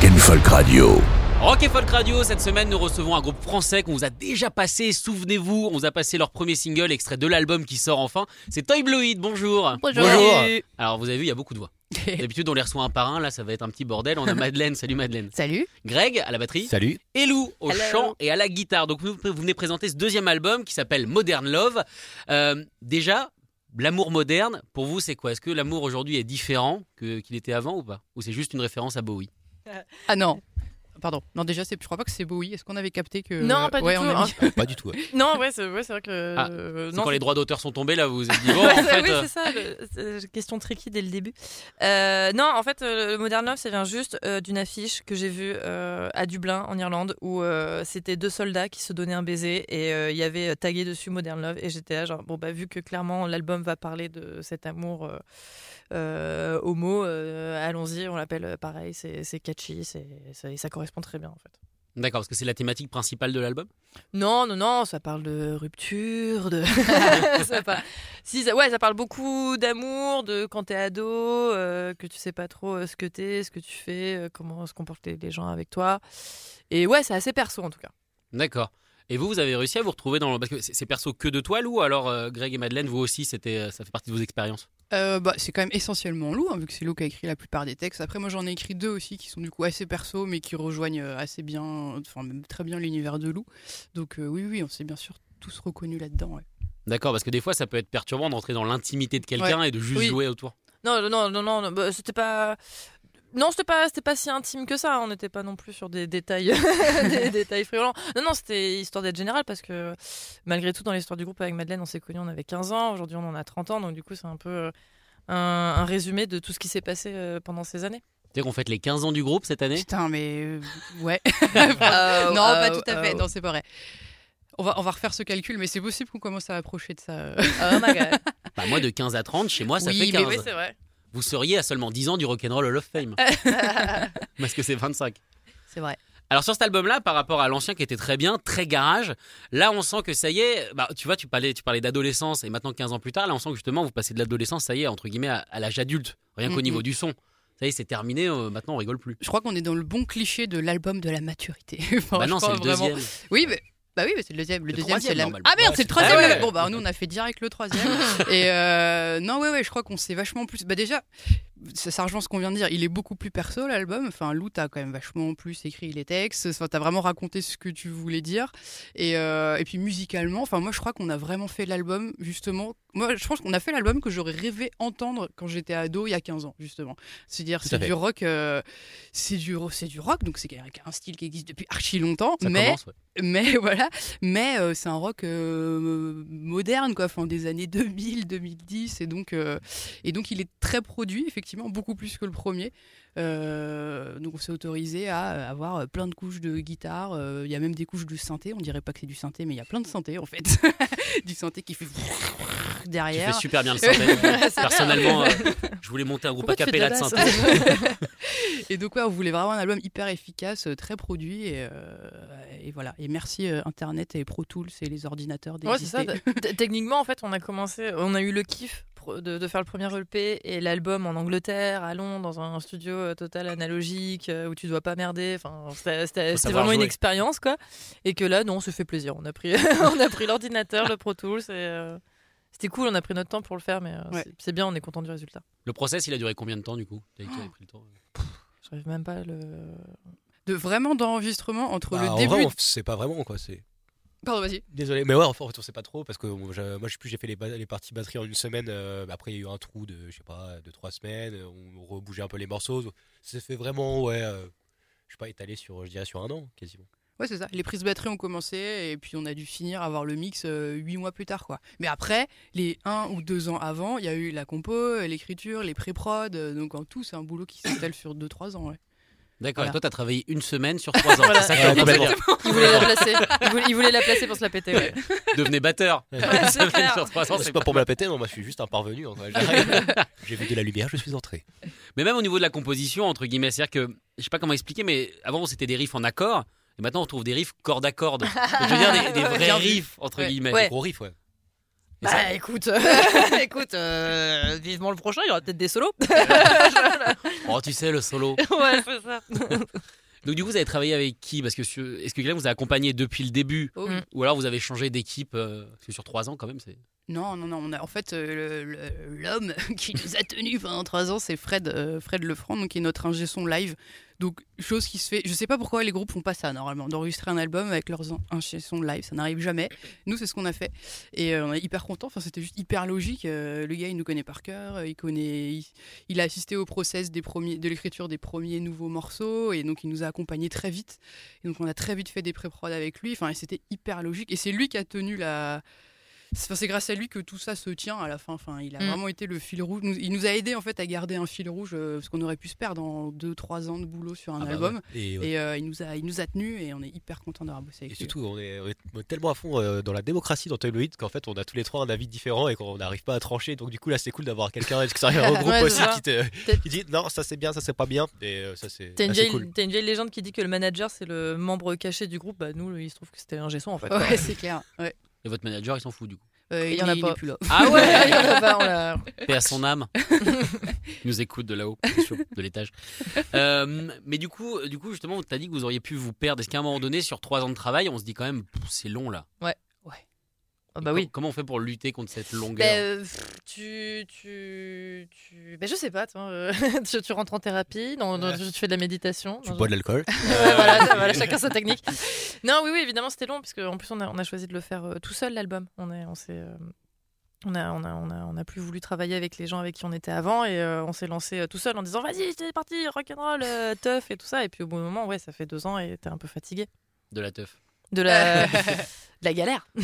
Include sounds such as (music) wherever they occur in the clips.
Rock and Folk Radio. Rock et Folk Radio, cette semaine nous recevons un groupe français qu'on vous a déjà passé, souvenez-vous, on vous a passé leur premier single, extrait de l'album qui sort enfin, c'est Toy Bloid, bonjour Bonjour. Alors vous avez vu, il y a beaucoup de voix. (laughs) D'habitude on les reçoit un par un, là ça va être un petit bordel, on a (laughs) Madeleine, salut Madeleine. Salut. Greg à la batterie. Salut. Et Lou au Hello. chant et à la guitare. Donc vous, vous venez présenter ce deuxième album qui s'appelle Modern Love. Euh, déjà, l'amour moderne, pour vous c'est quoi? Est-ce que l'amour aujourd'hui est différent que- qu'il était avant ou pas? Ou c'est juste une référence à Bowie? Ah non. (laughs) Pardon. Non, déjà, c'est, je crois pas que c'est Bowie. Est-ce qu'on avait capté que. Non, pas du ouais, tout. on mis- (laughs) Pas du tout. ouais. Non, ouais, c'est ouais, vrai que. Ah, euh, C'est non, quand les droits d'auteur sont tombés là, vous vous êtes dit bon (laughs) Ouais, en c'est- fait... oui, euh, c'est ça, le- question tricky dès le début. Euh, non, en fait, euh, le Modern Love, ça vient juste euh, d'une affiche que j'ai vue euh, à Dublin, en Irlande, où euh, c'était deux soldats qui se donnaient un baiser et euh, il y avait tagué dessus Modern Love. Et j'étais là, genre, bon, bah, vu que clairement l'album va parler de cet amour homo, euh, allons-y, on l'appelle euh, pareil, c'est catchy, c'est ça, et ça correspond très bien, en fait. D'accord, parce que c'est la thématique principale de l'album? Non, non, non, ça parle de rupture, de. (laughs) (laughs) ça parle... Si, ça... ouais, ça parle beaucoup d'amour, de quand t'es ado, euh, que tu sais pas trop euh, ce que t'es, ce que tu fais, euh, comment se comportent les- les gens avec toi. Et ouais, c'est assez perso en tout cas. D'accord. Et vous, vous avez réussi à vous retrouver dans le... Parce que c'est perso que de toi, Lou, ou alors euh, Greg et Madeleine, vous aussi, c'était, euh, ça fait partie de vos expériences? Euh, bah, c'est quand même essentiellement Lou, hein, vu que c'est Lou qui a écrit la plupart des textes. Après, moi, j'en ai écrit deux aussi qui sont du coup assez perso, mais qui rejoignent euh, assez bien, enfin, même très bien l'univers de Lou. Donc, euh, oui, oui, on s'est bien sûr tous reconnus là-dedans. ouais. D'accord, parce que des fois, ça peut être perturbant d'entrer dans l'intimité de quelqu'un et de juste Oui. jouer autour. Non, non, non, non, non, bah, c'était pas. Non, c'était pas, c'était pas si intime que ça. On n'était pas non plus sur des détails, (laughs) des (laughs) détails friolents. Non, non, c'était histoire d'être général parce que malgré tout, dans l'histoire du groupe avec Madeleine, on s'est connus, on avait 15 ans. Aujourd'hui, on en a 30 ans. Donc, du coup, c'est un peu euh, un, un résumé de tout ce qui s'est passé euh, pendant ces années. C'est qu'on fête les 15 ans du groupe cette année? Putain, mais euh, ouais. (laughs) Euh, non, pas tout à fait. euh, Non, c'est pas vrai. On va, on va refaire ce calcul, mais c'est possible qu'on commence à approcher de ça. Oh my god. Bah, Moi, de 15 à 30, chez moi, ça Oui, fait mais 15. oui, c'est vrai. Vous seriez à seulement 10 ans du Rock'n'Roll Hall of Fame. (laughs) parce que c'est 25. C'est vrai. Alors sur cet album-là, par rapport à l'ancien qui était très bien, très garage, là on sent que ça y est, bah, tu vois, tu parlais, tu parlais d'adolescence et maintenant 15 ans plus tard, là on sent que justement vous passez de l'adolescence, ça y est, entre guillemets, à, à l'âge adulte, rien qu'au niveau du son. Ça y est, c'est terminé, euh, maintenant on rigole plus. Je crois qu'on est dans le bon cliché de l'album de la maturité. Enfin, (laughs) bah non, c'est le vraiment. deuxième. Oui, mais. Bah oui, mais c'est le deuxième. Le, Le deuxième, c'est la. Ah merde, Ouais, c'est le troisième. Ah ouais. Bon, bah nous, on a fait direct le troisième. (laughs) Et euh, non, ouais, ouais, je crois qu'on s'est vachement plus. Bah déjà, ça, rejoint ce qu'on vient de dire. Il est beaucoup plus perso, l'album. Enfin, Lou, t'as quand même vachement plus écrit les textes. Enfin, t'as vraiment raconté ce que tu voulais dire. Et, euh, et puis musicalement, enfin, moi, je crois qu'on a vraiment fait l'album, justement. Moi, je pense qu'on a fait l'album que j'aurais rêvé entendre quand j'étais ado il y a 15 ans, justement. C'est-à-dire, à c'est du rock. euh, c'est du, c'est du rock, donc c'est un style qui existe depuis archi longtemps. Ça mais commence, ouais. mais (laughs) voilà, mais euh, c'est un rock euh, moderne quoi, enfin des années 2000, 2010 et donc euh, et donc il est très produit effectivement, beaucoup plus que le premier. Euh, donc on s'est autorisé à avoir plein de couches de guitare, euh, il y a même des couches de synthé, on dirait pas que c'est du synthé mais il y a plein de synthé en fait. (laughs) du synthé qui fait Tu derrière. fais super bien le synthé. (laughs) Personnellement, euh, je voulais monter un groupe Pourquoi à tu fais de de synthé. (laughs) Et donc ouais, on voulait vraiment un album hyper efficace, euh, très produit et, euh, et voilà. Et merci euh, Internet et Pro Tools et les ordinateurs Ouais, c'est ça. Techniquement, en fait, on a commencé, on a eu le kiff de, de faire le premier EP et l'album en Angleterre, à Londres, dans un studio euh, total analogique euh, où tu dois pas merder. Enfin, c'était- vraiment une expérience, quoi. Et que là, non, on se fait plaisir. On a pris, (laughs) on a pris l'ordinateur, le Pro Tools et euh, c'était cool. On a pris notre temps pour le faire, mais euh, Ouais. c'est- c'est bien. On est content du résultat. Le process, il a duré combien de temps du coup? Temps J'arrive même pas à le. de vraiment d'enregistrement entre Bah, le en début. vrai, on sait pas vraiment quoi. C'est Pardon, vas-y. désolé, mais ouais, en fait, on sait pas trop parce que moi, je sais plus, j'ai fait les, parties batterie en une semaine. euh, après, il y a eu un trou de, je sais pas, de trois semaines. On rebougeait un peu les morceaux. Ça s'est fait vraiment, ouais, euh, je sais pas, étalé sur, je dirais, sur un an quasiment. Ouais, c'est ça. Les prises batterie ont commencé et puis on a dû finir avoir le mix euh, huit mois plus tard, quoi. Mais après, les un ou deux ans avant, il y a eu la compo, l'écriture, les pré-prod. euh, donc en tout, c'est un boulot qui s'étale sur deux, trois ans. Ouais. D'accord. Voilà. Et toi, t'as travaillé une semaine sur trois ans. (laughs) Voilà. C'est ça que Ouais. Il voulait la placer. Il voulait, il voulait la placer pour se la péter. Ouais. Devenez batteur. (laughs) ans, C'est pas pour me la péter, non, moi je suis juste un parvenu. (laughs) J'ai vu de la lumière, je suis entré. Mais même au niveau de la composition, entre guillemets, c'est-à-dire que, je sais pas comment expliquer, mais avant c'était des riffs en accord, et maintenant on trouve des riffs corde à corde. je veux dire des, des vrais riffs, entre Ouais. guillemets. Ouais. Gros riff, ouais. Et ça- Bah écoute, euh, (laughs) écoute, euh, vivement le prochain, il y aura peut-être des solos. (laughs) Oh, tu sais, le solo. (laughs) ouais, c'est ça. Donc, du coup, vous avez travaillé avec qui? Parce que est-ce que quelqu'un vous a accompagné depuis le début? Oh, oui. Ou alors vous avez changé d'équipe euh, Parce que sur trois ans, quand même, c'est. Non, non, non. On a, en fait, euh, l'homme (laughs) qui nous a tenus pendant trois ans, c'est Fred, euh, Fred Lefranc, qui est notre ingé son live. Donc, chose qui se fait. Je sais pas pourquoi les groupes font pas ça normalement, d'enregistrer un album avec leurs ingé son live. Ça n'arrive jamais. Nous, c'est ce qu'on a fait. Et euh, on est hyper contents. Enfin, c'était juste hyper logique. Le gars, il nous connaît par cœur. Il connaît. Il, a assisté au process des premiers, de l'écriture des premiers nouveaux morceaux. Et donc, il nous a accompagnés très vite. Et donc, on a très vite fait des pré-prod avec lui. Enfin, c'était hyper logique. Et c'est lui qui a tenu la. C'est grâce à lui que tout ça se tient à la fin. Enfin, il a Mm. vraiment été le fil rouge. Nous- Il nous a aidé en fait à garder un fil rouge euh, parce qu'on aurait pu se perdre en 2-3 ans de boulot sur un Ah bah album. ouais. Et, ouais. Et euh, il nous a, il nous a tenus et on est hyper content d'avoir bossé Et avec lui. surtout, on est, on est- on est tellement à fond euh, dans la démocratie dans Tabloïd qu'en fait, on a tous les trois un avis différent et qu'on n'arrive pas à trancher. Donc, du coup, là, c'est cool d'avoir quelqu'un extérieur au groupe Ouais, aussi qui, te- qui dit non, ça c'est bien, ça c'est pas bien. Et euh, ça, c'est T'as une, vieille- cool. t'as une vieille légende qui dit que le manager c'est le membre caché du groupe. Bah nous, il se trouve que c'était un gesson en fait. Ouais, c'est clair. Ouais. Et votre manager, il s'en fout du coup. Euh, Il il, y en a il pas. est plus là. Ah (laughs) (laughs) Il y en a pas, on l'a- Paix à son âme. Il (laughs) nous écoute de là-haut, de l'étage. Euh, mais du coup, du coup, justement, tu as dit que vous auriez pu vous perdre. Est-ce qu'à un moment donné, sur trois ans de travail, on se dit quand même, c'est long là? Ah Bah com- oui. Comment on fait pour lutter contre cette longueur? Bah, euh, pff, tu, tu, tu... Bah, je sais pas, toi, euh, (laughs) tu, tu rentres en thérapie, dans, dans- Ouais. tu, fais de la méditation. Tu bois de l'alcool. (laughs) Ouais, voilà, voilà, (laughs) chacun sa technique. Non, oui, oui, évidemment, c'était long, puisque en plus, on a, on a choisi de le faire euh, tout seul, l'album. On est, on s'est, euh, on a, on a, on a, on a plus voulu travailler avec les gens avec qui on était avant, et euh, on s'est lancé euh, tout seul en disant, vas-y, c'est parti, rock'n'roll, euh, tough et tout ça. Et puis au bout d'un moment, ouais, ça fait deux ans et t'es un peu fatigué de la teuf de la, de la galère. (laughs)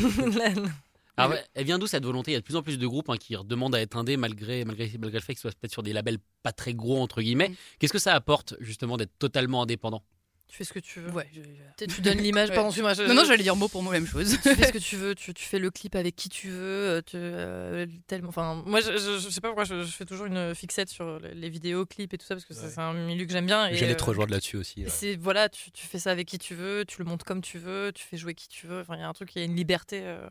Ah elle vient d'où cette volonté? Il y a de plus en plus de groupes hein, qui demandent à être indés malgré, malgré, malgré le fait qu'ils soient peut-être sur des labels pas très gros, entre guillemets. Mm. Qu'est-ce que ça apporte justement d'être totalement indépendant? Tu fais ce que tu veux. Ouais, je- Tu, tu donnes l'image, (laughs) pardon, je- Non, non, j'allais dire mot pour mot même chose. tu fais ce que (laughs) tu veux, tu, tu fais le clip avec qui tu veux, euh, tu, euh, tellement. Enfin, moi, je, je, je sais pas pourquoi je, je fais toujours une fixette sur les- vidéos, clips et tout ça parce que Ouais. c'est un milieu que j'aime bien. et, J'allais te euh, rejoindre là-dessus aussi. ouais. C'est voilà, tu, tu fais ça avec qui tu veux, tu le montes comme tu veux, tu fais jouer qui tu veux. Enfin, il y a un truc, il y a une liberté euh,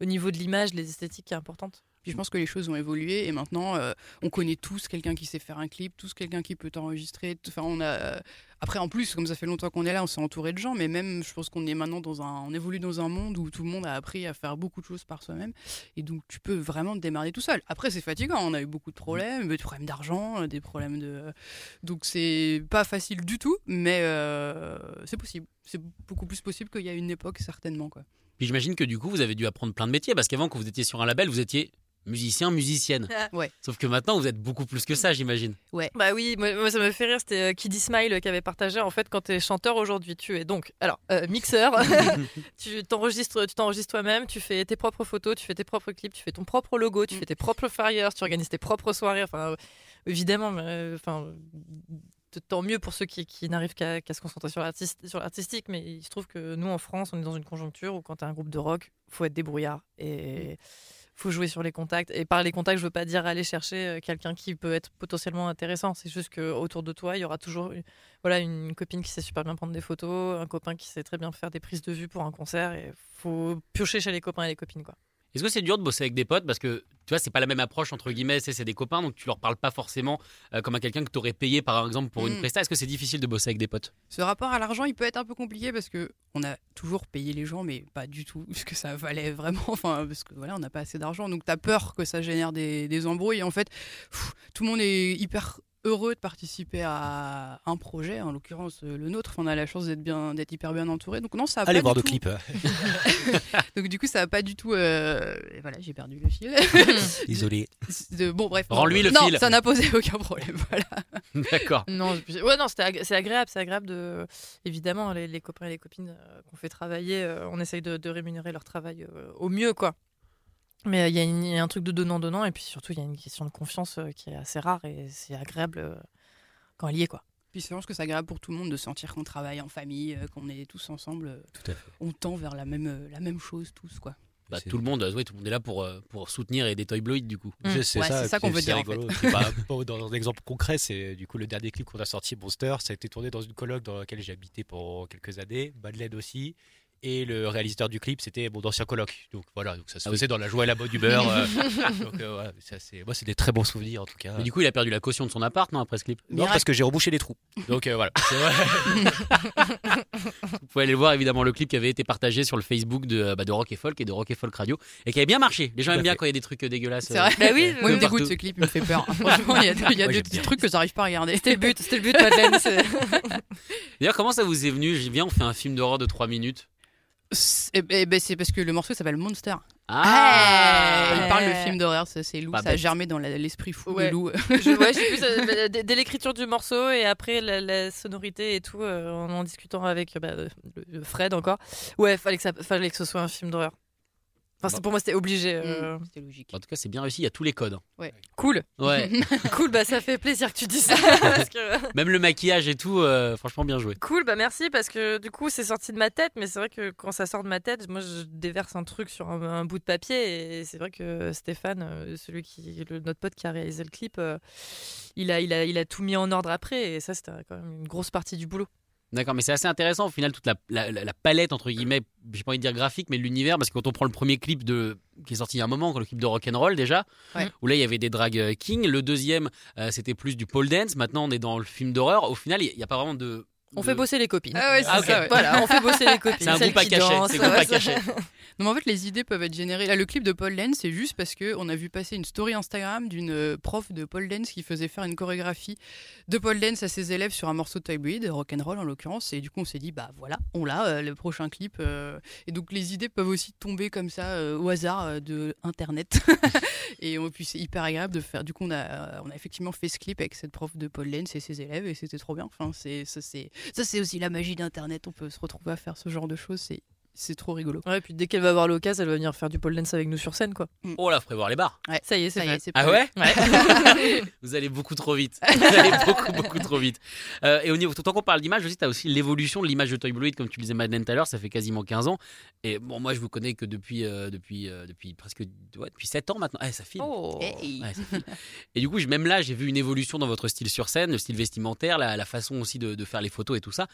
au niveau de l'image, les esthétiques qui est importante. Puis je pense que les choses ont évolué et maintenant euh, on connaît tous quelqu'un qui sait faire un clip, tous quelqu'un qui peut t'enregistrer. Enfin, on a euh, après en plus comme ça fait longtemps qu'on est là, on s'est entouré de gens, mais même je pense qu'on est maintenant dans un, on évolue dans un monde où tout le monde a appris à faire beaucoup de choses par soi-même et donc tu peux vraiment te démarrer tout seul. Après c'est fatigant, on a eu beaucoup de problèmes, des problèmes d'argent, des problèmes de, donc c'est pas facile du tout, mais euh, c'est possible. C'est beaucoup plus possible qu'il y a une époque certainement quoi. Puis j'imagine que du coup, vous avez dû apprendre plein de métiers parce qu'avant, quand vous étiez sur un label, vous étiez musicien, musicienne. (laughs) Ouais. Sauf que maintenant, vous êtes beaucoup plus que ça, j'imagine. Bah oui, moi, moi, ça me fait rire, c'était euh, Kiddy Smile qui avait partagé en fait quand tu es chanteur aujourd'hui, tu es donc alors euh, mixeur, (laughs) (laughs) tu t'enregistres tu t'enregistres toi-même, tu fais tes propres photos, tu fais tes propres clips, tu fais ton propre logo, tu Mm. fais tes propres flyers, tu organises tes propres soirées, enfin euh, évidemment euh, enfin tant mieux pour ceux qui, qui n'arrivent qu'à qu'à se concentrer sur l'artiste- sur l'artistique, mais il se trouve que nous en France, on est dans une conjoncture où quand tu as un groupe de rock, faut être débrouillard et faut jouer sur les contacts. Et par les contacts, je veux pas dire aller chercher euh, quelqu'un qui peut être potentiellement intéressant. C'est juste que autour de toi, il y aura toujours une, voilà, une copine qui sait super bien prendre des photos, un copain qui sait très bien faire des prises de vue pour un concert. Et faut piocher chez les copains et les copines. Quoi. Est-ce que c'est dur de bosser avec des potes parce que tu vois, c'est pas la même approche entre guillemets, c'est des copains donc tu leur parles pas forcément euh, comme à quelqu'un que tu aurais payé par exemple pour une Mm. presta. Est-ce que c'est difficile de bosser avec des potes? Ce rapport à l'argent, il peut être un peu compliqué parce que on a toujours payé les gens, mais pas du tout (laughs) ce que ça valait vraiment. Enfin, parce que voilà, on n'a pas assez d'argent, donc t'as peur que ça génère des, des embrouilles. Et en fait, pff, tout le monde est hyper heureux de participer à un projet, en l'occurrence euh, le nôtre. On a la chance d'être bien, d'être hyper bien entouré. Donc non, ça a Allez pas voir du tout- clips. (laughs) Donc du coup, ça a pas du tout. euh, et Voilà, j'ai perdu le fil. (laughs) Désolé. De- Bon, bref. Rends-lui le non, fil. ça n'a posé (laughs) aucun problème. Voilà. D'accord. Non, ouais, non, c'était ag- c'est agréable, c'est agréable de, évidemment, les, les copains et les copines euh, qu'on fait travailler, euh, on essaye de, de rémunérer leur travail euh, au mieux, quoi. Mais euh, il y, a y un truc de donnant-donnant, et puis surtout, il y a une question de confiance euh, qui est assez rare, et c'est agréable euh, quand elle y est, quoi. Puis je pense que c'est agréable pour tout le monde de sentir qu'on travaille en famille, euh, qu'on est tous ensemble. euh, Tout à fait. On tend vers la même, euh, la même chose tous, quoi. Bah, tout le monde, ouais, tout le monde est là pour, euh, pour soutenir et des Toy Bloid du coup. Mm. Je- C'est Ouais, ça, c'est ça qu'on veut dire, en rigolo. C'est pas- (laughs) bon, dans un exemple concret, c'est du coup le dernier clip qu'on a sorti, Monster, ça a été tourné dans une coloc dans laquelle j'ai habité pendant quelques années, Madeleine aussi. Et le réalisateur du clip, c'était mon ancien coloc. Donc voilà, donc ça se Ah oui. faisait dans la joie et la bonne humeur. euh, (laughs) donc euh, voilà, ça, c'est, moi, c'est des très bons souvenirs en tout cas. Mais du coup, il a perdu la caution de son appart, non, après ce clip? Non, parce que j'ai rebouché les trous. Donc euh, voilà. (laughs) Vous pouvez aller voir évidemment le clip qui avait été partagé sur le Facebook de, euh, bah, de Rock et Folk et de Rock et Folk Radio et qui avait bien marché. Les gens aiment bien quand il y a des trucs euh, dégueulasses. C'est euh, vrai. Bah oui, Moi, il me dégoûte ce clip, il me fait peur. (laughs) Franchement, il y a, il y a Moi, des petits bien. trucs que j'arrive pas à regarder. C'était le but, c'était le but, Madeleine. D'ailleurs, comment ça vous est venu? J'ai bien, on fait un film d'horreur de 3 minutes. C'est eh ben, c'est parce que le morceau s'appelle Monster. Ah Il parle de film d'horreur, ça c'est Lou, Pas ça a bête. germé dans l'esprit fou Ouais. de Lou. Je, ouais, je (laughs) sais plus, ça- bah, dès, dès l'écriture du morceau et après la, la sonorité et tout, euh, en en discutant avec bah, le- le Fred encore. Ouais, fallait que ça, fallait que ce soit un film d'horreur. Enfin, Bon. pour moi, c'était obligé. euh. Mm, C'était logique. En tout cas, c'est bien réussi, il y a tous les codes. Cool, Ouais. (laughs) cool. Bah, ça fait plaisir que tu dis ça. (laughs) parce que- Même le maquillage et tout, euh, franchement bien joué. Cool, bah merci parce que du coup c'est sorti de ma tête, mais c'est vrai que quand ça sort de ma tête, moi je déverse un truc sur un, un bout de papier et c'est vrai que Stéphane, euh, celui qui, le, notre pote qui a réalisé le clip, euh, il a, il a, il a tout mis en ordre après et ça c'était quand même une grosse partie du boulot. D'accord, mais c'est assez intéressant au final toute la, la- la- la palette entre guillemets, j'ai pas envie de dire graphique, mais l'univers parce que quand on prend le premier clip de qui est sorti il y a un moment, quand le clip de Rock'n'Roll déjà, Ouais. où là il y avait des drag kings, le deuxième euh, c'était plus du pole dance, maintenant on est dans le film d'horreur. Au final, il n'y a pas vraiment de. On de- fait bosser les copines. Ah ouais, c'est Ah, ça. ouais. Voilà, on fait bosser les copines. C'est un groupe à dansent, c'est ouais, (laughs) cachet. Non, mais en fait, les idées peuvent être générées. Là, le clip de Paul Lenz, c'est juste parce que on a vu passer une story Instagram d'une euh, prof de Paul Lenz qui faisait faire une chorégraphie de Paul Lenz à ses élèves sur un morceau de Toy Breed, rock'n'roll en l'occurrence. Et du coup, on s'est dit, bah voilà, on l'a, euh, le prochain clip. euh. Et donc, les idées peuvent aussi tomber comme ça euh, au hasard euh, de Internet. (laughs) et on- puis, c'est hyper agréable de faire. Du coup, on a, euh, on a effectivement fait ce clip avec cette prof de Paul Lenz et ses élèves, et c'était trop bien. Enfin, c'est, ça, c'est, aussi la magie d'Internet. On peut se retrouver à faire ce genre de choses. C'est trop rigolo. Ouais, puis dès qu'elle va avoir l'occasion, elle va venir faire du pole dance avec nous sur scène, quoi. Oh là, prévoir les bars. Ça y est, c'est Ça y est, fait. c'est Ah ouais Ouais. (laughs) (laughs) Vous allez beaucoup trop vite. Vous allez beaucoup, beaucoup trop vite. Euh, et au niveau, tant qu'on parle d'image aussi, tu as aussi l'évolution de l'image de Toy Blue comme tu le disais Madeleine tout à l'heure, ça fait quasiment 15 ans. Et bon, moi je vous connais que depuis, euh, depuis, euh, depuis presque ouais, depuis 7 ans maintenant. Ah, ça file. Oh. Hey. Ouais, ça file. Et du coup, même là, j'ai vu une évolution dans votre style sur scène, le style vestimentaire, la, la façon aussi de, de faire les photos et tout ça.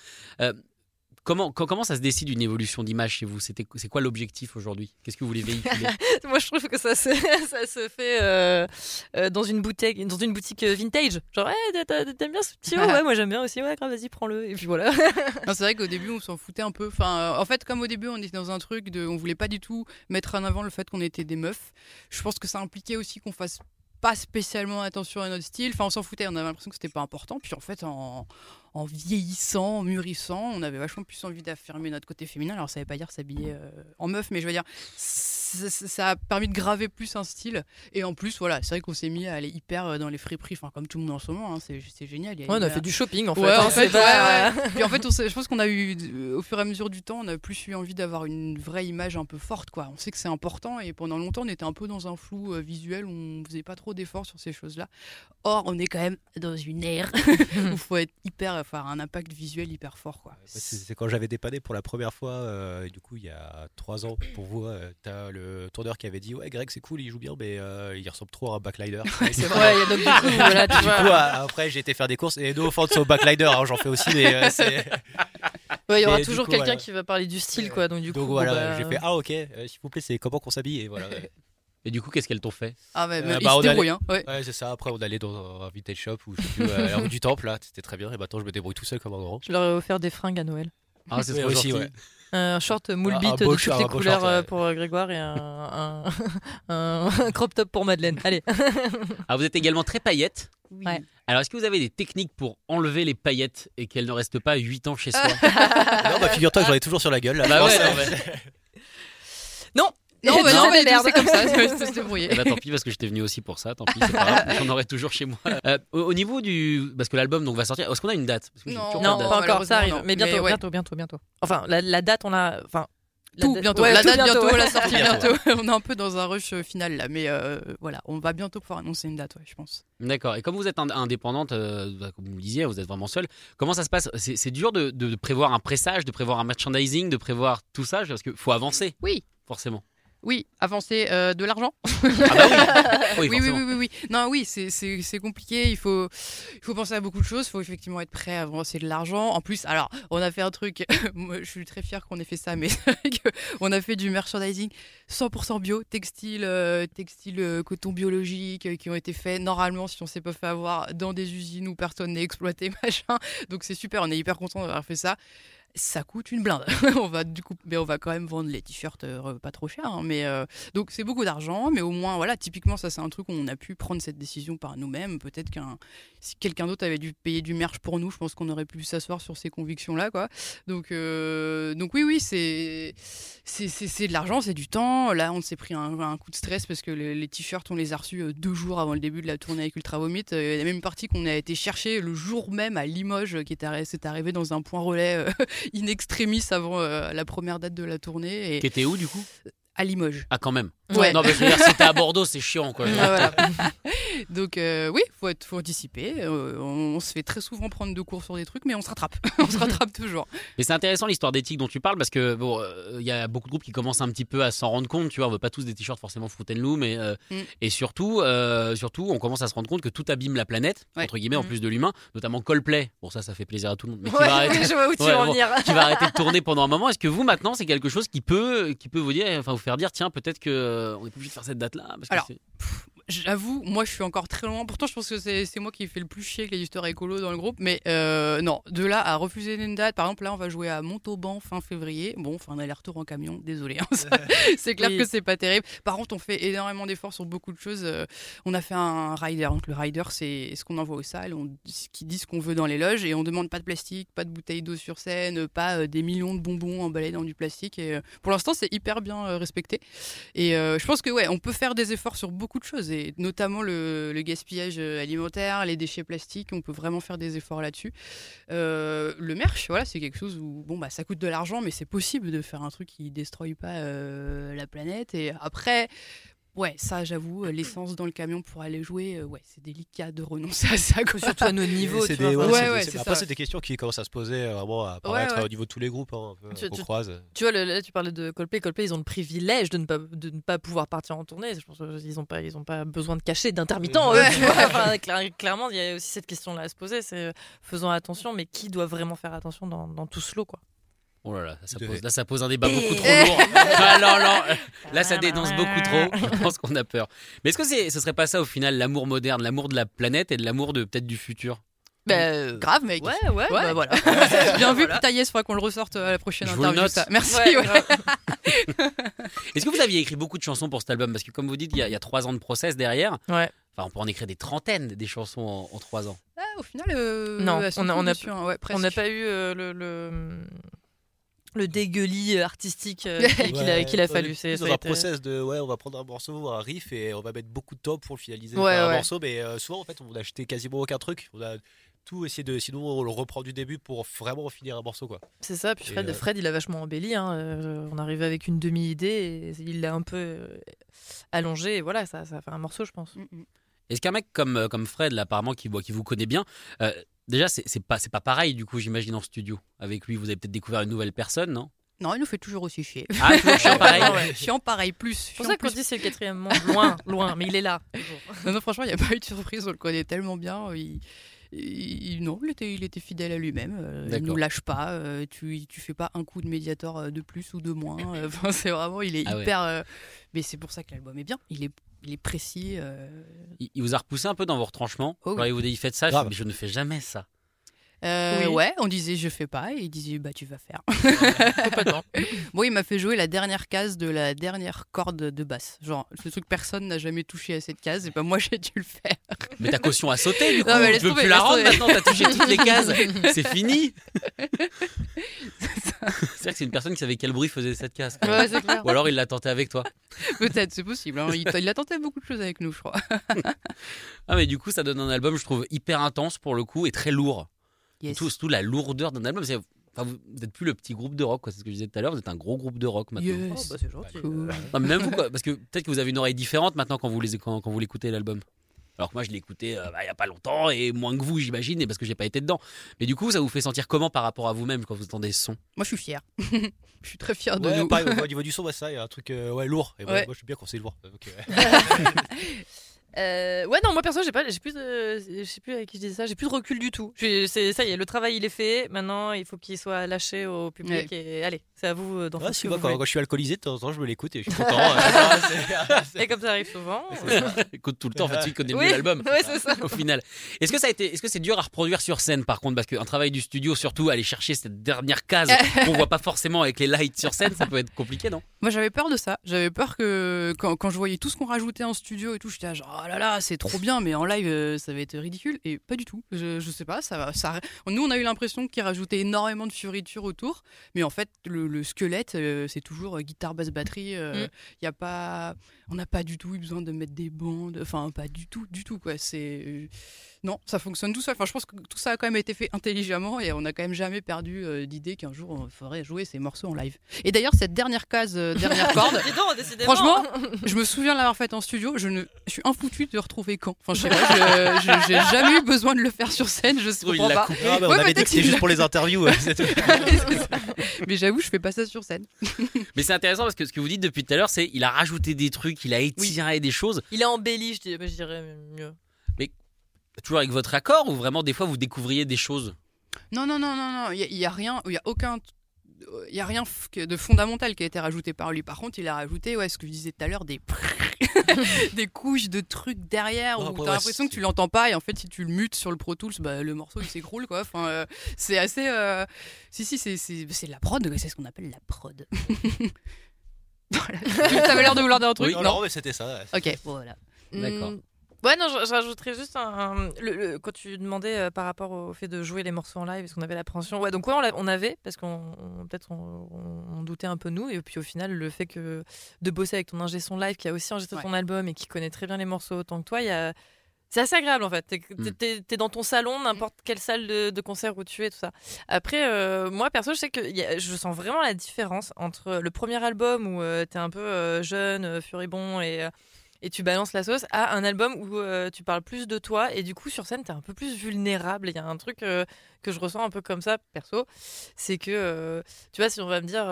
Comment, co- comment ça se décide une évolution d'image chez vous? C'était, C'est quoi l'objectif aujourd'hui? Qu'est-ce que vous voulez véhiculer? (laughs) Moi, je trouve que ça se, (laughs) ça se fait euh, euh, dans une boutique, dans une boutique vintage. Genre, hey, t'aimes bien ce petit haut Ouais, moi j'aime bien aussi. Ouais, grave, vas-y, prends-le. Et puis voilà. (laughs) C'est vrai qu'au début, on s'en foutait un peu. Enfin, euh, en fait, comme au début, on était dans un truc de, on voulait pas du tout mettre en avant le fait qu'on était des meufs. Je pense que ça impliquait aussi qu'on fasse pas spécialement attention à notre style. Enfin, on s'en foutait. On avait l'impression que c'était pas important. Puis en fait, en, en vieillissant, en mûrissant, on avait vachement plus envie d'affirmer notre côté féminin. Alors, ça veut pas dire s'habiller euh, en meuf, mais je veux dire, ça, a permis de graver plus un style. Et en plus, voilà, c'est vrai qu'on s'est mis à aller hyper euh, dans les friperies. Enfin, comme tout le monde en ce moment, hein, c'est génial. Il y a Ouais, on a fait du shopping en fait. Ouais, en fait, pas- ouais, ouais. (laughs) Puis en fait, on s'est- je pense qu'on a eu, euh, au fur et à mesure du temps, on a plus eu envie d'avoir une vraie image un peu forte, quoi. On sait que c'est important et pendant longtemps, on était un peu dans un flou euh, visuel où on faisait pas trop d'efforts sur ces choses-là. Or, on est quand même dans une ère (laughs) où il faut être hyper, un impact visuel hyper fort, quoi. C'est c'est quand j'avais dépanné pour la première fois, euh, du coup il y a trois ans pour vous, euh, t'as le tourneur qui avait dit ouais Greg c'est cool, il joue bien mais euh, il ressemble trop à un backlider. (laughs) c'est Ouais, il y a donc du coup, voilà, (laughs) tu Du vois. coup a- après j'ai été faire des courses et no offense au backlider, hein, j'en fais aussi mais euh, c'est... (laughs) Ouais, il y aura Et toujours coup, quelqu'un voilà. qui va parler du style, quoi. Donc du coup, Donc bon, voilà, bah, j'ai fait ah ok, euh, s'il vous plaît c'est comment qu'on s'habille et voilà. Et du coup, qu'est-ce qu'elles t'ont fait Ah, mais, mais Euh, il bah, se on allait- débrouille, hein. Ouais. Ouais c'est ça, après on allait dans un vintage shop où je sais plus, euh, à la (laughs) rue du Temple là, c'était très bien et maintenant je me débrouille tout seul comme un grand. Je leur ai offert des fringues à Noël. Ah, c'est Oui, trop aussi, ouais. Un short moule un de toutes les couleurs short, euh, ouais. pour euh, Grégoire et (laughs) un, un, crop top pour Madeleine. Allez. (laughs) Ah, vous êtes également très paillette. Ouais. Alors, est-ce que vous avez des techniques pour enlever les paillettes et qu'elles ne restent pas 8 ans chez soi? Non, bah figure-toi que j'en ai toujours sur la gueule. là. Bah ouais, Non, non, Non, bah, Non, non, mais c'est comme ça, se débrouiller. Eh ben, tant pis parce que j'étais venu aussi pour ça. Tant pis, c'est pas grave. (laughs) J'en aurai toujours chez moi. Euh, au, au niveau du, parce que l'album donc va sortir. Est-ce qu'on a une date? Parce que j'ai Non. toujours non, de date. pas encore, ça arrive. Mais bientôt, Mais ouais. bientôt, bientôt, bientôt. Enfin, la, la date, on a. Enfin, la Tout date- bientôt, Ouais, la tout date bientôt, ouais. la sortie Bientôt. bientôt. (laughs) On est un peu dans un rush euh, final là, mais euh, voilà, on va bientôt pouvoir annoncer une date, ouais, je pense. D'accord. Et comme vous êtes ind- indépendante, euh, bah, comme vous le disiez, vous êtes vraiment seule. Comment ça se passe? C'est c'est dur de, de prévoir un pressage, de prévoir un merchandising, de prévoir tout ça, parce qu'il faut avancer. Oui. Forcément. Oui, avancer euh, de l'argent. Ah bah oui. (laughs) Oui, oui, oui, oui, oui. Non, oui, c'est- compliqué. Il faut, il faut penser à beaucoup de choses. Il faut effectivement être prêt à avancer de l'argent. En plus, alors, on a fait un truc. (laughs) Moi, je suis très fière qu'on ait fait ça, mais (laughs) on a fait du merchandising 100% bio, textile, euh, textile, euh, coton biologique, qui ont été faits normalement, si on s'est pas fait avoir, dans des usines où personne n'est exploité, machin. Donc c'est super. On est hyper content d'avoir fait ça. Ça coûte une blinde. (laughs) on va du coup, mais on va quand même vendre les t-shirts euh, pas trop cher. hein, mais euh, donc c'est beaucoup d'argent, mais au moins voilà, typiquement ça c'est un truc où on a pu prendre cette décision par nous-mêmes. Peut-être qu'un si quelqu'un d'autre avait dû payer du merch pour nous, je pense qu'on aurait pu s'asseoir sur ces convictions là quoi. Donc euh, donc oui oui c'est c'est de l'argent, c'est du temps. Là on s'est pris un, coup de stress parce que les, t-shirts on les a reçus deux jours avant le début de la tournée avec Ultra Vomit. Il y a même une partie qu'on a été chercher le jour même à Limoges qui est arri- c'est arrivé dans un point relais in extremis avant euh, la première date de la tournée et Qui était où du coup? à Limoges. Ah quand même. Ouais. Non, mais je veux dire, si t'es à Bordeaux, c'est chiant quoi. (laughs) Voilà. Donc euh, oui, faut être, faut anticiper. Euh, on, on se fait très souvent prendre de cours sur des trucs, mais on se rattrape. (laughs) on se (laughs) rattrape toujours. Mais c'est intéressant l'histoire d'éthique dont tu parles parce que bon, euh, y a beaucoup de groupes qui commencent un petit peu à s'en rendre compte. Tu vois, on veut pas tous des t-shirts forcément Fruit mais euh, Mm. et surtout, surtout, on commence à se rendre compte que tout abîme la planète Ouais. entre guillemets en Mm. plus de l'humain, notamment Coldplay. Bon, ça, ça fait plaisir à tout le monde, mais qui Ouais, va arrêter. (laughs) je vois où tu Ouais, bon. qui va arrêter de tourner pendant un moment. Est-ce que vous maintenant c'est quelque chose qui peut, qui peut vous dire, enfin vous faire dire, tiens peut-être que on est plus obligé de faire cette date-là parce que Alors, J'avoue, moi je suis encore très loin. Pourtant, je pense que c'est moi qui fait le plus chier avec les histoires écolo dans le groupe. Mais euh, non, de là à refuser une date. Par exemple, là, on va jouer à Montauban fin février. Bon, enfin, un aller-retour en camion. Désolé. hein, (laughs) c'est clair Oui. que c'est pas terrible. Par contre, on fait énormément d'efforts sur beaucoup de choses. Euh, on a fait un rider. Donc, le rider, c'est ce qu'on envoie aux salles, on, qui dit ce qu'on veut dans les loges. Et on demande pas de plastique, pas de bouteilles d'eau sur scène, pas euh, des millions de bonbons emballés dans du plastique. Et euh, pour l'instant, c'est hyper bien respecté. Et euh, je pense que ouais, on peut faire des efforts sur beaucoup de choses, et notamment le, gaspillage euh, alimentaire, les déchets plastiques. On peut vraiment faire des efforts là-dessus. Euh, le merch, voilà, c'est quelque chose où bon bah ça coûte de l'argent, mais c'est possible de faire un truc qui détruit pas euh, la planète. Et après. Ouais, ça, j'avoue, euh, l'essence dans le camion pour aller jouer, euh, ouais, c'est délicat de renoncer à ça. quoi. Surtout à nos niveaux. C'est tu des- vois, ouais, enfin, c'est Ouais, des- ouais, c'est- c'est Après, c'est des questions qui commencent à se poser euh, vraiment à apparaître ouais. au niveau de tous les groupes, hein, un peu, Tu- croise. Tu vois, le- là, tu parlais de Coldplay. Coldplay, ils ont le privilège de ne pas, de ne pas pouvoir partir en tournée. Je pense qu'ils n'ont pas, ils ont pas besoin de cacher. (laughs) Enfin, cla- clairement, il y a aussi cette question-là à se poser. C'est euh, faisons attention, mais qui doit vraiment faire attention dans, dans tout ce lot, quoi. Oh là là, ça pose, devez- là ça pose un débat beaucoup trop (laughs) lourd. Ah non, non, là ça dénonce beaucoup trop. Je pense qu'on a peur. Mais est-ce que c'est, ce serait pas ça au final, l'amour moderne, l'amour de la planète et de l'amour de peut-être du futur? Bah, Grave, mec. Ouais, ouais, Ouais. bah voilà. (laughs) Bien vu, Voilà. Taïez, faudra qu'on le ressorte à la prochaine Je vous le interview. note. ça. Merci. Ouais, ouais. grave. (laughs) Est-ce que vous aviez écrit beaucoup de chansons pour cet album? Parce que comme vous dites, il y, a, il y a trois ans de process derrière. Ouais. Enfin, on peut en écrire des trentaines des chansons en, en trois ans. Ah, au final, euh, Non, on on a- hein, ouais, On n'a pas eu euh, le, le, le dégueulis artistique euh, qu'il (laughs) qu'il a, qu'il fallu. C'est dans un été- process de ouais, on va prendre un morceau, un riff et on va mettre beaucoup de top pour le finaliser Ouais, un ouais. morceau. Mais euh, souvent, en fait, on a acheté quasiment aucun truc. On a tout essayé de. Sinon, on le reprend du début pour vraiment finir un morceau, quoi. C'est ça, puis Et, Fred, euh, Fred, il a vachement embelli. hein, euh, on arrivait avec une demi-idée et il l'a un peu euh, allongé. Et voilà, ça, ça fait un morceau, je pense. Mm, mm. Est-ce qu'un mec comme, euh, comme Fred, là, apparemment, qui, qui vous connaît bien, euh, déjà, c'est, pas, c'est pas pareil, du coup, j'imagine, en studio. Avec lui, vous avez peut-être découvert une nouvelle personne, non? Non, il nous fait toujours aussi chier. Ah, toujours chiant, (laughs) pareil. Ouais. Chiant pareil, plus. C'est pour ça qu'on dit c'est le quatrième monde, loin, (laughs) loin, mais il est là. (laughs) Non, non, franchement, il n'y a pas eu de surprise. On le connaît tellement bien. Il, il- non, il était, il était fidèle à lui-même. euh, il nous lâche pas. euh, tu, tu fais pas un coup de médiator euh, de plus ou de moins. euh, Enfin, c'est vraiment, il est Ah ouais. hyper. euh, mais c'est pour ça que l'album est bien. Il est, il est précis. euh, Il, il vous a repoussé un peu dans vos retranchements? Oh oui. Quand il vous dit, faites ça, je, je ne fais jamais ça. Euh, Oui. Ouais, on disait je fais pas et il disait bah tu vas faire. Complètement. (laughs) Bon, il m'a fait jouer la dernière case de la dernière corde de basse. Genre, ce truc personne n'a jamais touché à cette case et bah moi (laughs) j'ai dû le faire. Mais ta caution a sauté du coup. Non, mais laisse tu veux tomber, plus la rendre maintenant, t'as touché toutes les cases. (laughs) C'est fini. C'est-à-dire que c'est une personne qui savait quel bruit faisait cette case. quoi. Ouais, c'est clair. Ou alors il l'a tenté avec toi. Peut-être, c'est possible. hein. Il, il a tenté beaucoup de choses avec nous, je crois. Ah mais du coup ça donne un album je trouve hyper intense pour le coup et très lourd. Yes. Surtout, surtout la lourdeur d'un album. c'est- Enfin, vous n'êtes plus le petit groupe de rock, quoi. c'est ce que je disais tout à l'heure, vous êtes un gros groupe de rock maintenant. Yes. Oh, bah, c'est gentil. Cool. Non, mais même vous, quoi, parce que peut-être que vous avez une oreille différente maintenant quand vous les quand, quand vous l'écoutez l'album. Alors que moi je l'ai écouté euh, bah, il y a pas longtemps et moins que vous j'imagine et parce que j'ai pas été dedans. Mais du coup ça vous fait sentir comment par rapport à vous-même quand vous entendez ce son? Moi, je suis fier. (laughs) je suis très fier de Ouais, nous. pareil, au niveau (laughs) du son, ouais, ça, il y a un truc euh, ouais, lourd. Et ouais, Ouais. Moi, je suis bien quand c'est lourd. Donc, (laughs) euh, Euh, ouais, non, moi perso, j'ai pas, j'ai plus, de, je sais plus avec qui je disais ça, j'ai plus de recul du tout. C'est ça y est, le travail il est fait. Maintenant, il faut qu'il soit lâché au public et allez, c'est à vous euh, d'en ce si, quand, je suis alcoolisé, de temps en temps, je me l'écoute et je suis (laughs) content. euh, (laughs) Et comme ça arrive souvent. (laughs) Écoute tout le temps, en fait, connaît le oui, mieux l'album. ouais, c'est ça. Au final, est-ce que ça a été, est-ce que c'est dur à reproduire sur scène par contre, parce qu'un travail du studio, surtout aller chercher cette dernière case qu'on voit pas forcément avec les lights sur scène, ça peut être compliqué, non? Moi, j'avais peur de ça. J'avais peur que quand, quand je voyais tout ce qu'on rajoutait en studio et tout, j'étais genre, oh là là, c'est trop bien, mais en live, euh, ça va être ridicule. Et pas du tout. Je, je sais pas, ça va. Ça... Nous, on a eu l'impression qu'il rajoutait énormément de fioritures autour, mais en fait, le, le squelette, euh, c'est toujours euh, guitare, basse, batterie. Il Mm. y a pas, on n'a pas du tout eu besoin de mettre des bandes. Enfin, pas du tout, du tout quoi. C'est euh, non, ça fonctionne tout seul. Enfin, je pense que tout ça a quand même été fait intelligemment et on n'a quand même jamais perdu euh, d'idée qu'un jour on ferait jouer ces morceaux en live. Et d'ailleurs, cette dernière case, euh, dernière (laughs) corde, donc. Franchement, je me souviens de l'avoir faite en studio. Je ne, je suis infoutu de retrouver quand. Enfin, je sais pas. J'ai jamais eu besoin de le faire sur scène. Je Oh, il comprends l'a pas. coupé. Ah, bah, on Ouais, avait dit peut-être que c'était juste l'a- pour les interviews. ouais. (laughs) Mais j'avoue, je fais pas ça sur scène. Mais c'est intéressant parce que ce que vous dites depuis tout à l'heure, c'est il a rajouté des trucs, il a étiré des choses, Il a embelli, je dirais, je dirais mieux. toujours avec votre accord ou vraiment des fois vous découvriez des choses? Non, non, non, non, non. Il y, a- il y a rien. Il y a aucun. Il y a rien de fondamental qui a été rajouté par lui. Par contre, il a rajouté, ouais, ce que je disais tout à l'heure, des (laughs) des couches de trucs derrière où t'as l'impression que tu l'entends pas et en fait si tu le mutes sur le Pro Tools bah, le morceau il s'écroule quoi enfin euh, c'est assez euh, si si c'est c'est la prod c'est ce qu'on appelle la prod (laughs) (laughs) voilà t'avais l'air de vouloir dire un truc Oui, Non, non, mais c'était ça. ouais. ok bon, voilà D'accord. Hmm. Ouais, non, je, je rajouterais juste un. un- le, le- quand tu demandais euh, par rapport au fait de jouer les morceaux en live, est-ce qu'on avait l'appréhension? Ouais, donc ouais, on, avait, parce qu'on on- peut-être on, on- on doutait un peu nous, et puis au final, le fait que de bosser avec ton ingé son live qui a aussi enregistré Ouais. ton album et qui connaît très bien les morceaux autant que toi, il y a. C'est assez agréable en fait. T'es Mm. t'es dans ton salon, n'importe quelle salle de, de concert où tu es, tout ça. Après, euh, moi perso, je sais que y a- je sens vraiment la différence entre le premier album où euh, t'es un peu euh, jeune, euh, furibond et, et tu balances la sauce, à un album où tu parles plus de toi et du coup sur scène t'es un peu plus vulnérable. Il y a un truc que je ressens un peu comme ça perso, c'est que tu vois si on va me dire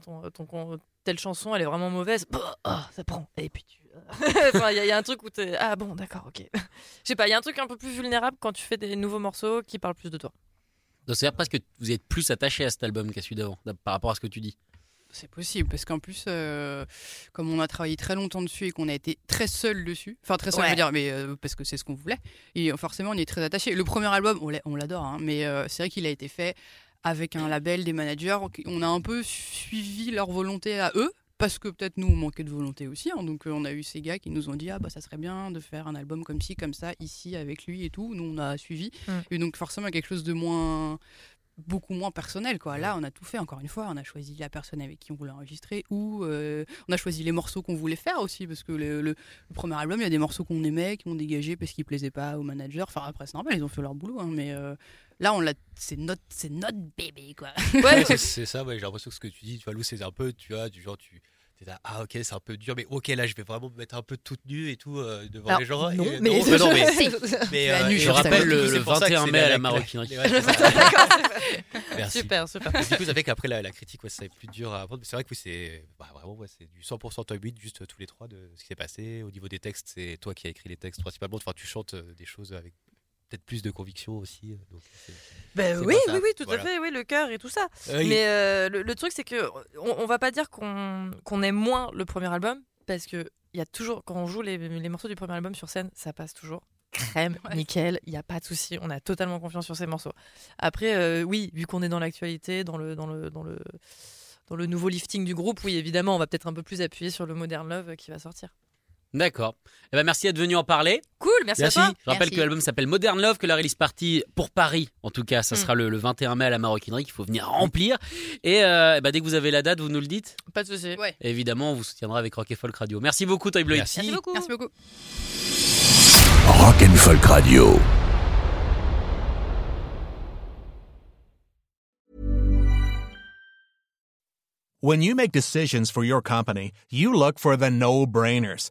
ton, ton, telle chanson elle est vraiment mauvaise, bah, ah, ça prend et puis tu (laughs) Enfin, il y, a- il y a un truc où t'es ah bon d'accord ok. Je sais pas, il y a un truc un peu plus vulnérable quand tu fais des nouveaux morceaux qui parlent plus de toi. Donc c'est presque que vous êtes plus attaché à cet album qu'à celui d'avant par rapport à ce que tu dis. c'est possible parce qu'en plus euh, comme on a travaillé très longtemps dessus et qu'on a été très seul dessus enfin très seul Ouais. je veux dire mais euh, parce que c'est ce qu'on voulait et forcément on y est très attaché le premier album on l'adore hein, mais euh, c'est vrai qu'il a été fait avec un label des managers on a un peu suivi leur volonté à eux parce que peut-être nous on manquait de volonté aussi hein. donc euh, on a eu ces gars qui nous ont dit ah bah ça serait bien de faire un album comme ci comme ça ici avec lui et tout. Nous on a suivi. Mm. et donc forcément quelque chose de moins beaucoup moins personnel quoi. Là on a tout fait encore une fois. On a choisi la personne avec qui on voulait enregistrer ou euh, on a choisi les morceaux qu'on voulait faire aussi parce que le, le- le premier album il y a des morceaux qu'on aimait qui ont dégagé parce qu'ils plaisaient pas au manager. Enfin après c'est normal ils ont fait leur boulot hein, mais euh, là on l'a c'est notre c'est notre bébé quoi. Ouais, (laughs) c'est- c'est ça, ouais, j'ai l'impression que ce que tu dis, tu vois, Lou, c'est un peu, tu vois, du genre, tu t'es là, ah ok, c'est un peu dur, mais ok, là, je vais vraiment me mettre un peu toute nue et tout euh, devant Alors, les gens. et- non, (laughs) non, mais, (laughs) bah non, mais, euh, Je rappelle le, c'est le pour ça que 21 c'est mai à la la- maroquinerie. (laughs) Ouais. Merci. super, super. Et du coup, ça fait qu'après la, la critique, ouais, c'est plus dur à apprendre. Mais c'est vrai que oui, c'est bah, vraiment, ouais, c'est du 100% toi 8, juste euh, tous les trois de ce qui s'est passé. Au niveau des textes, c'est toi qui as écrit les textes principalement. Enfin, tu chantes euh, des choses avec peut-être plus de conviction aussi. euh, Donc, Ben oui, oui, oui, tout Voilà. à fait, oui, le cœur et tout ça. Euh, Mais euh, le, le truc, c'est que on, on va pas dire qu'on qu'on aime moins le premier album parce que il y a toujours quand on joue les, les morceaux du premier album sur scène, ça passe toujours. crème, Ouais. nickel, il n'y a pas de souci, on a totalement confiance sur ces morceaux. Après, euh, oui, vu qu'on est dans l'actualité, dans le, dans, le, dans, le, dans le nouveau lifting du groupe, oui, évidemment, on va peut-être un peu plus appuyer sur le Modern Love qui va sortir. D'accord. Eh ben, merci d'être venu en parler. Cool, merci, Merci. à toi. Je rappelle Merci. que l'album s'appelle Modern Love, que la release party pour Paris, en tout cas, ça Mm. sera le, le 21 mai à la Maroquinerie qu'il faut venir remplir. Et euh, eh ben, dès que vous avez la date, vous nous le dites. Pas de souci. Ouais. Évidemment, on vous soutiendra avec Rock et Folk Radio. Merci beaucoup, Toy. Merci. Merci beaucoup. Merci beaucoup. Rock and Folk Radio. When you make decisions for your company, you look for the no-brainers.